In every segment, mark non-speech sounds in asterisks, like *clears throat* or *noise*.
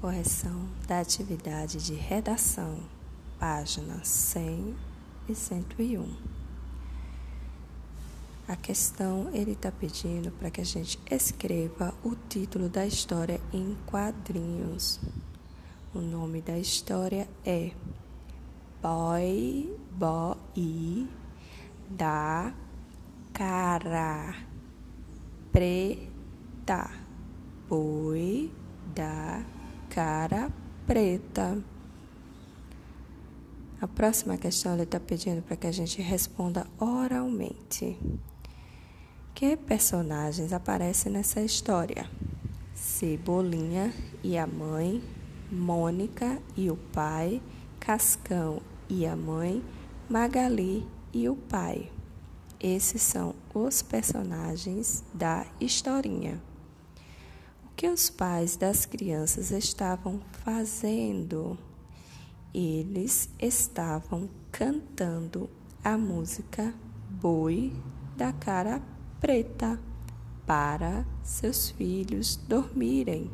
Correção da atividade de redação, páginas 100 e 101. A questão ele está pedindo para que a gente escreva o título da história em quadrinhos. O nome da história é Boy Boy da Cara Preta. Boi da cara preta. A próxima questão ele está pedindo para que a gente responda oralmente. Que personagens aparecem nessa história? Cebolinha e a mãe, Mônica e o pai, Cascão e a mãe, Magali e o pai. Esses são os personagens da historinha que os pais das crianças estavam fazendo? Eles estavam cantando a música Boi da Cara Preta para seus filhos dormirem.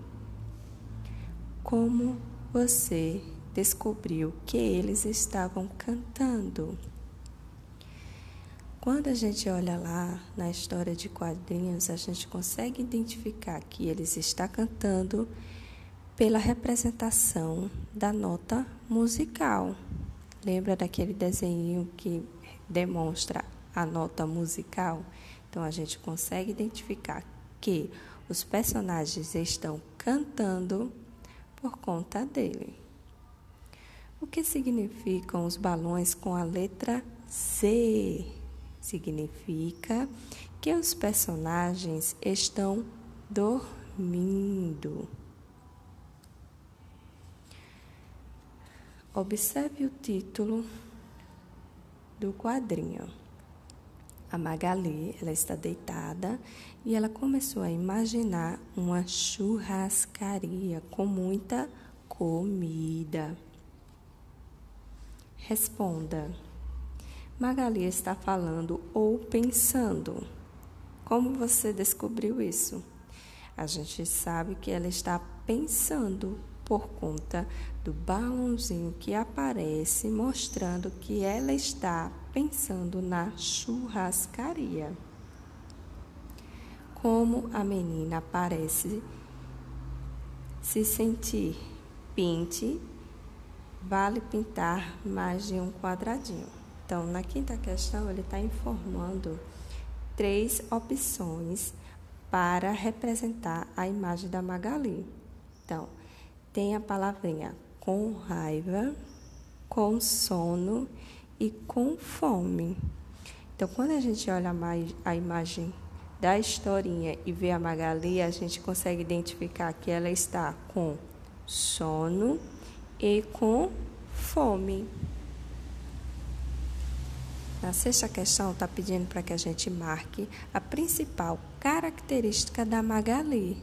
Como você descobriu que eles estavam cantando? Quando a gente olha lá na história de quadrinhos, a gente consegue identificar que eles está cantando pela representação da nota musical. Lembra daquele desenho que demonstra a nota musical? Então a gente consegue identificar que os personagens estão cantando por conta dele. O que significam os balões com a letra C? Significa que os personagens estão dormindo. Observe o título do quadrinho. A Magali, ela está deitada e ela começou a imaginar uma churrascaria com muita comida. Responda. Magali está falando ou pensando. Como você descobriu isso? A gente sabe que ela está pensando por conta do balãozinho que aparece mostrando que ela está pensando na churrascaria. Como a menina parece se sentir pinte, vale pintar mais de um quadradinho. Então, na quinta questão, ele está informando três opções para representar a imagem da Magali. Então, tem a palavrinha com raiva, com sono e com fome. Então, quando a gente olha a imagem da historinha e vê a Magali, a gente consegue identificar que ela está com sono e com fome. Na sexta questão, está pedindo para que a gente marque a principal característica da Magali.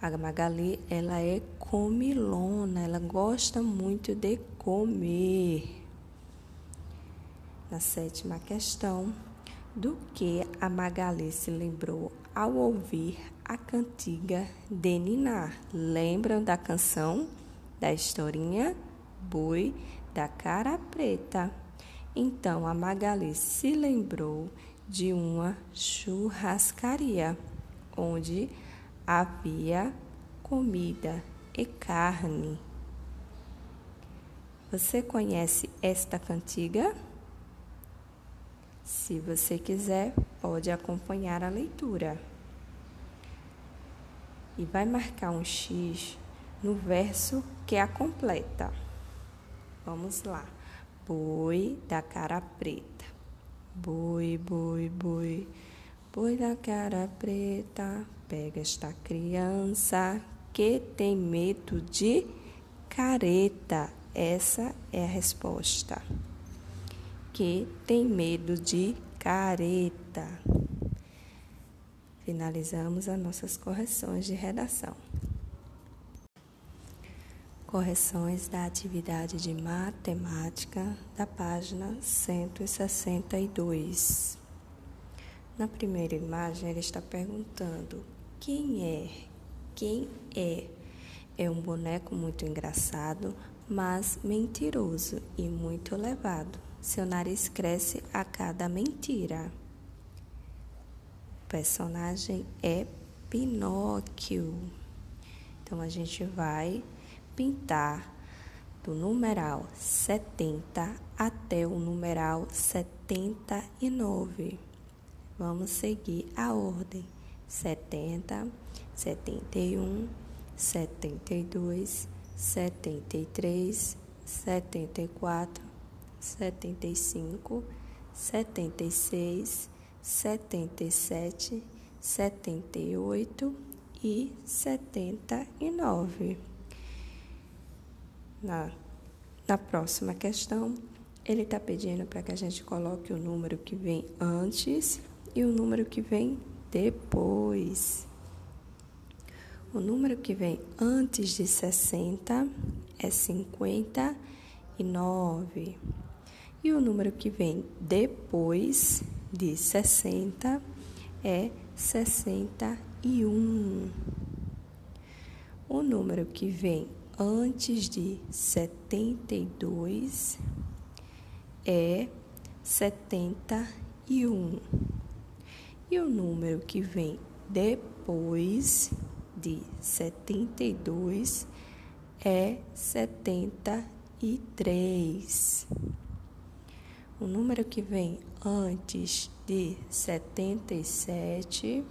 A Magali, ela é comilona, ela gosta muito de comer. Na sétima questão, do que a Magali se lembrou ao ouvir a cantiga de Ninar? Lembram da canção da historinha Boi da Cara Preta? Então a Magali se lembrou de uma churrascaria onde havia comida e carne. Você conhece esta cantiga? Se você quiser, pode acompanhar a leitura. E vai marcar um X no verso que a completa. Vamos lá boi da cara preta. Boi, boi, boi, boi da cara preta, pega esta criança que tem medo de careta. Essa é a resposta. Que tem medo de careta. Finalizamos as nossas correções de redação. Correções da atividade de matemática da página 162. Na primeira imagem, ele está perguntando: quem é? Quem é? É um boneco muito engraçado, mas mentiroso e muito elevado. Seu nariz cresce a cada mentira. O personagem é Pinóquio. Então a gente vai pintar do numeral 70 até o numeral 79. Vamos seguir a ordem: 70, 71, 72, 73, 74, 75, 76, 77, 78 e 79. Na, na próxima questão, ele está pedindo para que a gente coloque o número que vem antes e o número que vem depois. O número que vem antes de 60 é 59. E o número que vem depois de 60 é 61. O número que vem antes de 72 é 71. E o número que vem depois de 72 é 73. O número que vem antes de 77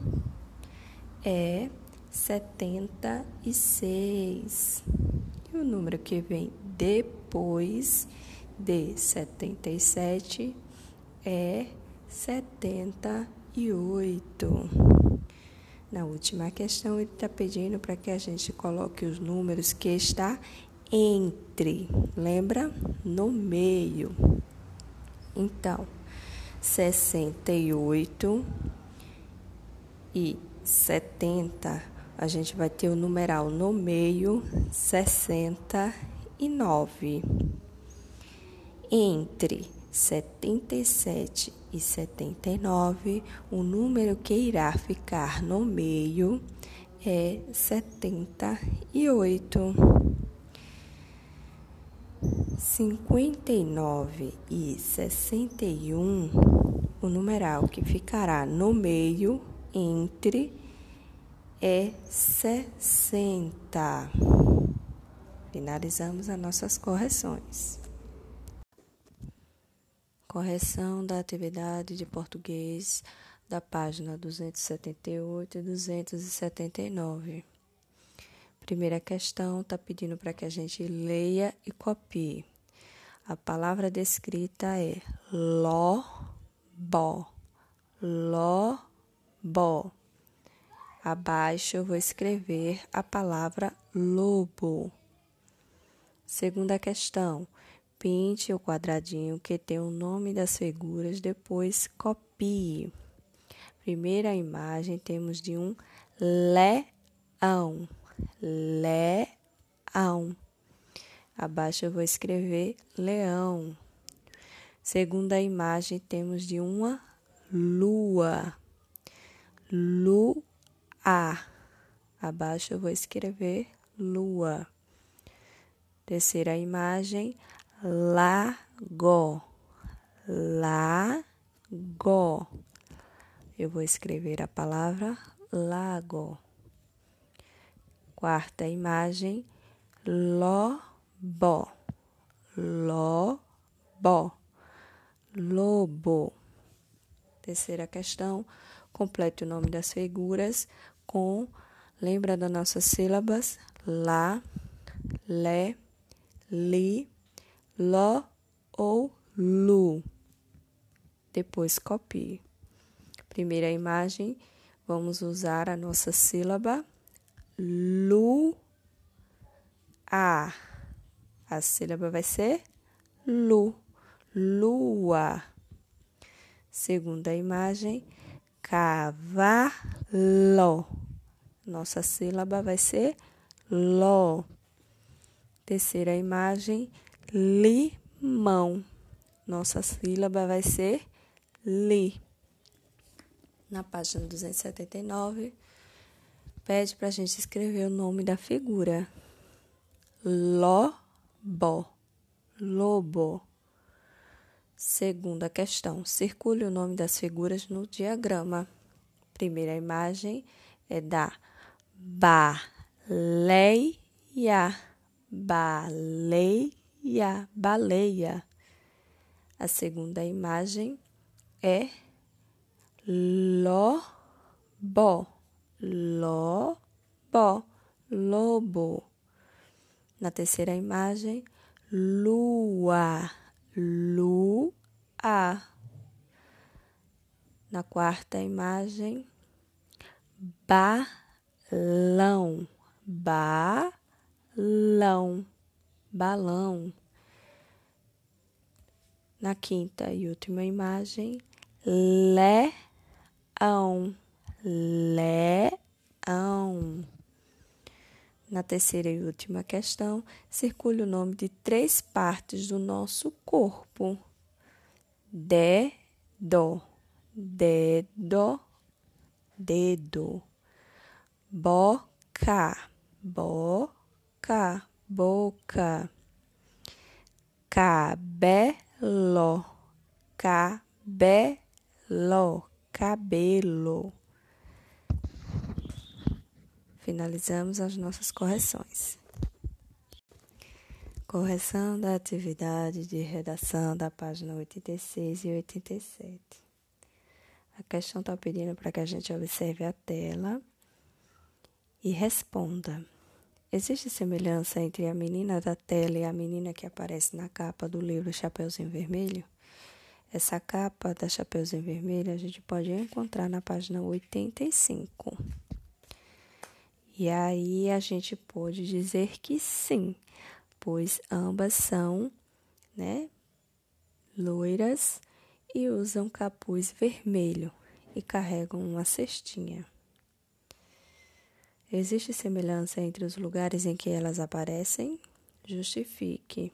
é 76. O número que vem depois de 77 é 78. Na última questão, ele está pedindo para que a gente coloque os números que está entre, lembra? No meio. Então, 68 e 70, a gente vai ter o numeral no meio, 69. Entre 77 e 79, o número que irá ficar no meio é 78. 59 e 61, o numeral que ficará no meio entre é 60. Finalizamos as nossas correções. Correção da atividade de português da página 278 e 279. Primeira questão está pedindo para que a gente leia e copie. A palavra descrita é ló, bó. Abaixo eu vou escrever a palavra lobo. Segunda questão. Pinte o quadradinho que tem o nome das figuras, depois copie. Primeira imagem temos de um leão. Leão. Abaixo eu vou escrever leão. Segunda imagem temos de uma lua. Lua. Abaixo eu vou escrever lua. Terceira imagem, lago. Lago. Eu vou escrever a palavra lago. Quarta imagem, lobo. Lobo. Lobo. Terceira questão, complete o nome das figuras com, lembra das nossas sílabas? Lá, lé, li, lo ou lu. Depois copie. Primeira imagem, vamos usar a nossa sílaba lu, a. A sílaba vai ser lu, lua. Segunda imagem, cavalo. Nossa sílaba vai ser lo. Terceira imagem, limão. Nossa sílaba vai ser li. Na página 279, pede para a gente escrever o nome da figura. lobo, lobo. Segunda questão. Circule o nome das figuras no diagrama. Primeira imagem é da baleia, baleia, baleia. A segunda imagem é lobo, lobo, lobo. Na terceira imagem, lua, lua. Na quarta imagem, balão, balão, balão. Na quinta e última imagem, leão, leão. Na terceira e última questão, circule o nome de três partes do nosso corpo: dedo, dedo, dedo, boca, boca, boca, cabelo, cabelo, cabelo finalizamos as nossas correções. Correção da atividade de redação da página 86 e 87. A questão está pedindo para que a gente observe a tela e responda. Existe semelhança entre a menina da tela e a menina que aparece na capa do livro Chapeuzinho Vermelho? Essa capa da Chapeuzinho Vermelho a gente pode encontrar na página 85. E aí a gente pode dizer que sim, pois ambas são, né, loiras e usam capuz vermelho e carregam uma cestinha. Existe semelhança entre os lugares em que elas aparecem? Justifique.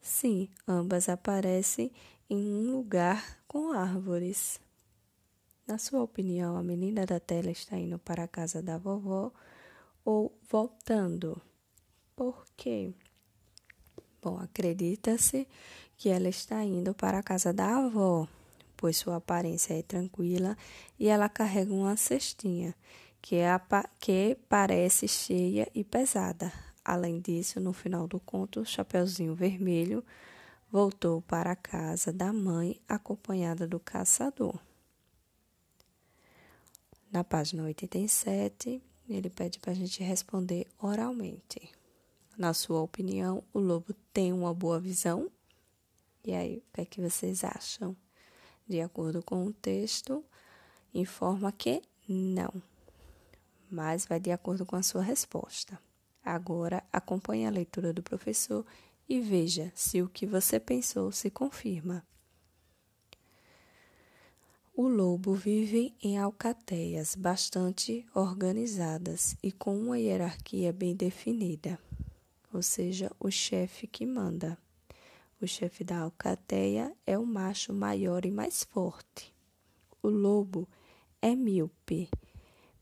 Sim, ambas aparecem em um lugar com árvores. Na sua opinião, a menina da tela está indo para a casa da vovó ou voltando? Por quê? Bom, acredita-se que ela está indo para a casa da avó, pois sua aparência é tranquila e ela carrega uma cestinha que, é que parece cheia e pesada. Além disso, no final do conto, o Chapeuzinho Vermelho voltou para a casa da mãe acompanhada do caçador. Na página 87, ele pede para a gente responder oralmente. Na sua opinião, o lobo tem uma boa visão? E aí, o que é que vocês acham? De acordo com o texto, informa que não, mas vai de acordo com a sua resposta. Agora, acompanhe a leitura do professor e veja se o que você pensou se confirma. O lobo vive em alcateias bastante organizadas e com uma hierarquia bem definida, ou seja, o chefe que manda. O chefe da alcateia é o macho maior e mais forte. O lobo é míope.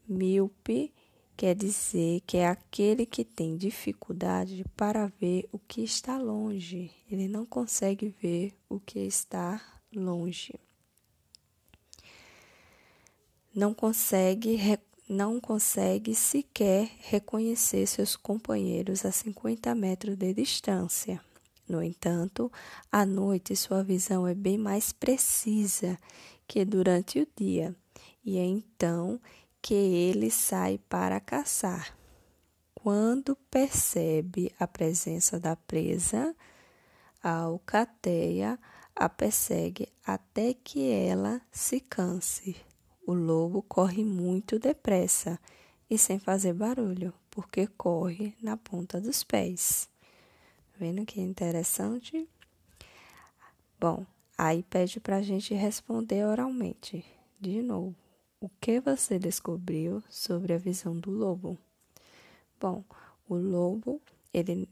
Míope quer dizer que é aquele que tem dificuldade para ver o que está longe. Ele não consegue ver o que está longe não consegue, não consegue sequer reconhecer seus companheiros a 50 metros de distância. No entanto, à noite sua visão é bem mais precisa que durante o dia, e é então que ele sai para caçar. Quando percebe a presença da presa, a alcateia a persegue até que ela se canse. O lobo corre muito depressa e sem fazer barulho, porque corre na ponta dos pés. Vendo que interessante? Bom, aí pede para a gente responder oralmente. De novo, o que você descobriu sobre a visão do lobo? Bom, o lobo, ele,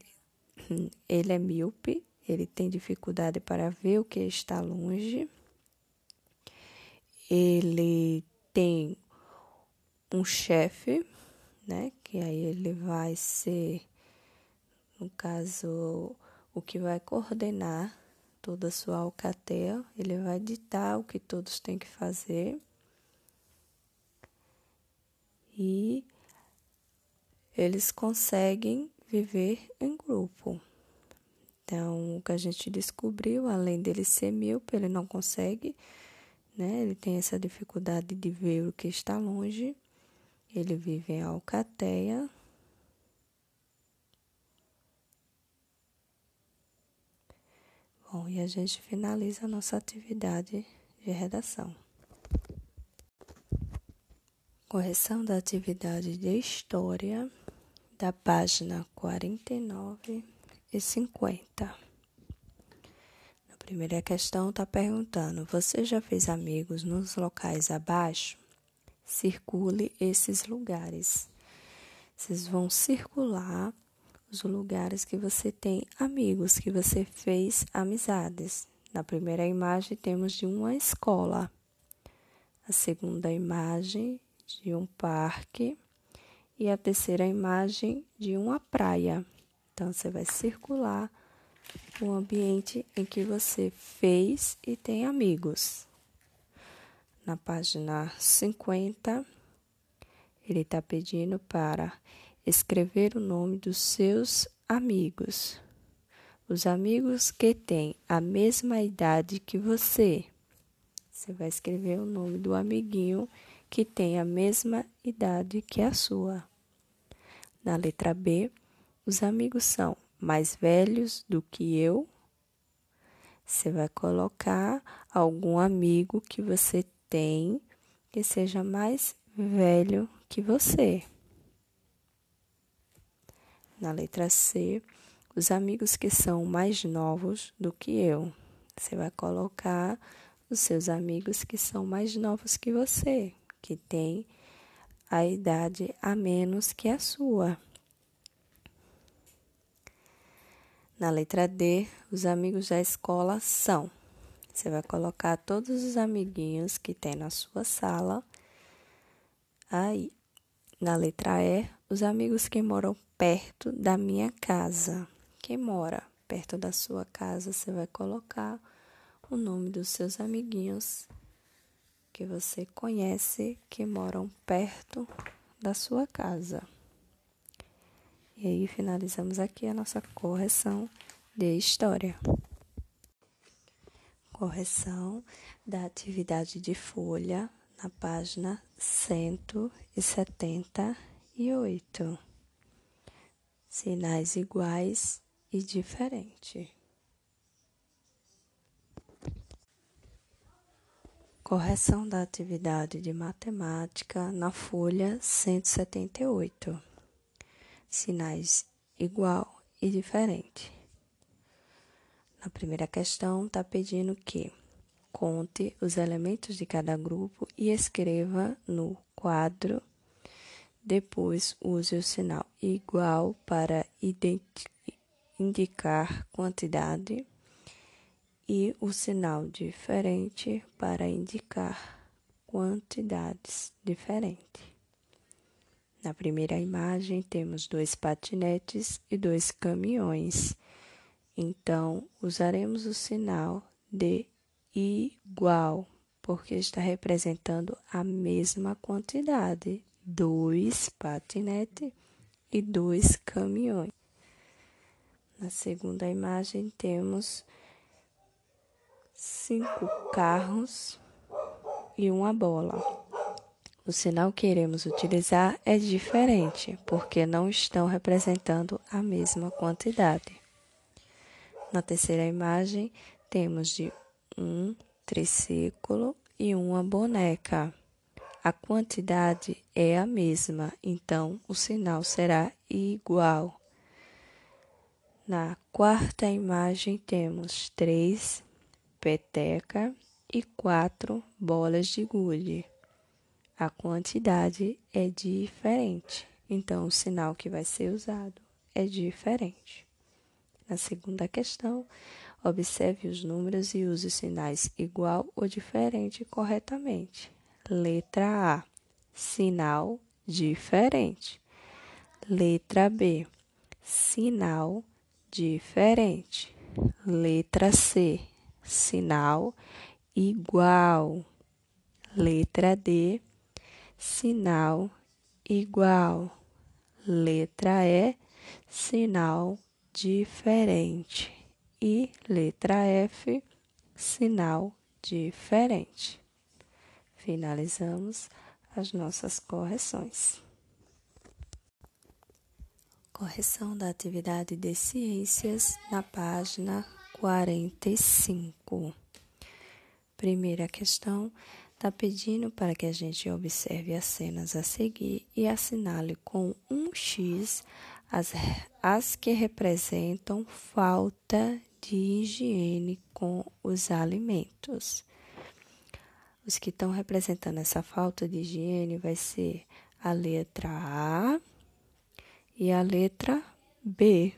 *clears throat* ele é míope, ele tem dificuldade para ver o que está longe ele tem um chefe, né? Que aí ele vai ser no caso, o que vai coordenar toda a sua alcateia, ele vai ditar o que todos têm que fazer. E eles conseguem viver em grupo. Então, o que a gente descobriu, além dele ser míope, ele não consegue, né? Ele tem essa dificuldade de ver o que está longe. Ele vive em alcateia. Bom, e a gente finaliza a nossa atividade de redação. Correção da atividade de história da página 49 e 50. Primeira questão está perguntando: Você já fez amigos nos locais abaixo? Circule esses lugares. Vocês vão circular os lugares que você tem amigos, que você fez amizades. Na primeira imagem temos de uma escola. A segunda imagem de um parque e a terceira imagem de uma praia. Então, você vai circular o ambiente em que você fez e tem amigos. Na página 50, ele está pedindo para escrever o nome dos seus amigos. Os amigos que têm a mesma idade que você. Você vai escrever o nome do amiguinho que tem a mesma idade que a sua. Na letra B, os amigos são mais velhos do que eu. Você vai colocar algum amigo que você tem que seja mais velho que você. Na letra C, os amigos que são mais novos do que eu. Você vai colocar os seus amigos que são mais novos que você, que tem a idade a menos que a sua. Na letra D, os amigos da escola são. Você vai colocar todos os amiguinhos que tem na sua sala. Aí, na letra E, os amigos que moram perto da minha casa. Quem mora perto da sua casa, você vai colocar o nome dos seus amiguinhos que você conhece que moram perto da sua casa. E aí finalizamos aqui a nossa correção de história. Correção da atividade de folha na página 178. Sinais iguais e diferentes. Correção da atividade de matemática na folha 178 sinais igual e diferente. Na primeira questão, está pedindo que conte os elementos de cada grupo e escreva no quadro. Depois, use o sinal igual para indicar quantidade e o sinal diferente para indicar quantidades diferentes. Na primeira imagem, temos dois patinetes e dois caminhões. Então, usaremos o sinal de igual, porque está representando a mesma quantidade: dois patinetes e dois caminhões. Na segunda imagem, temos cinco carros e uma bola. O sinal que iremos utilizar é diferente, porque não estão representando a mesma quantidade. Na terceira imagem, temos de um triciclo e uma boneca. A quantidade é a mesma, então o sinal será igual. Na quarta imagem, temos três peteca e quatro bolas de gude a quantidade é diferente, então o sinal que vai ser usado é diferente. Na segunda questão, observe os números e use sinais igual ou diferente corretamente. Letra A: sinal diferente. Letra B: sinal diferente. Letra C, sinal igual. Letra D, sinal igual. Letra E, sinal diferente. E letra F, sinal diferente. Finalizamos as nossas correções. Correção da atividade de ciências na página 45. Primeira questão está pedindo para que a gente observe as cenas a seguir e assinale com um X as, as que representam falta de higiene com os alimentos. Os que estão representando essa falta de higiene vai ser a letra A e a letra B.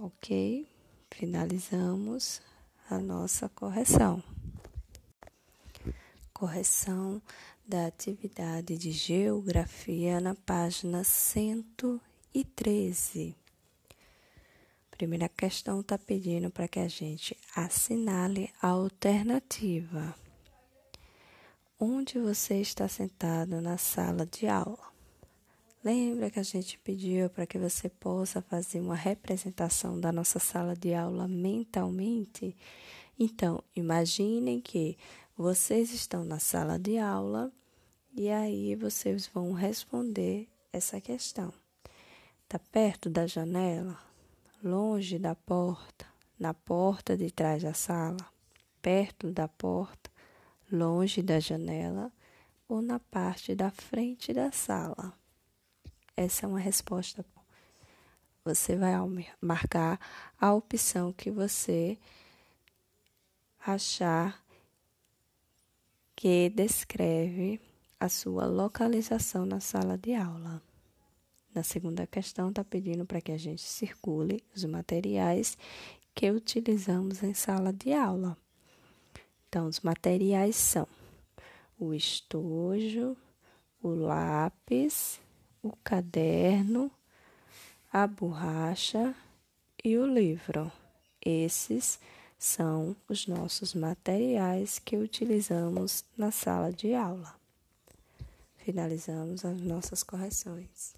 Ok? Finalizamos a nossa correção. Correção da atividade de geografia na página 113. Primeira questão está pedindo para que a gente assinale a alternativa. Onde você está sentado na sala de aula? Lembra que a gente pediu para que você possa fazer uma representação da nossa sala de aula mentalmente? Então, imaginem que vocês estão na sala de aula e aí vocês vão responder essa questão. Está perto da janela? Longe da porta? Na porta de trás da sala? Perto da porta? longe da janela ou na parte da frente da sala? Essa é uma resposta. Você vai marcar a opção que você achar que descreve a sua localização na sala de aula. Na segunda questão, está pedindo para que a gente circule os materiais que utilizamos em sala de aula. Então, os materiais são o estojo, o lápis, o caderno, a borracha e o livro. Esses são os nossos materiais que utilizamos na sala de aula. Finalizamos as nossas correções.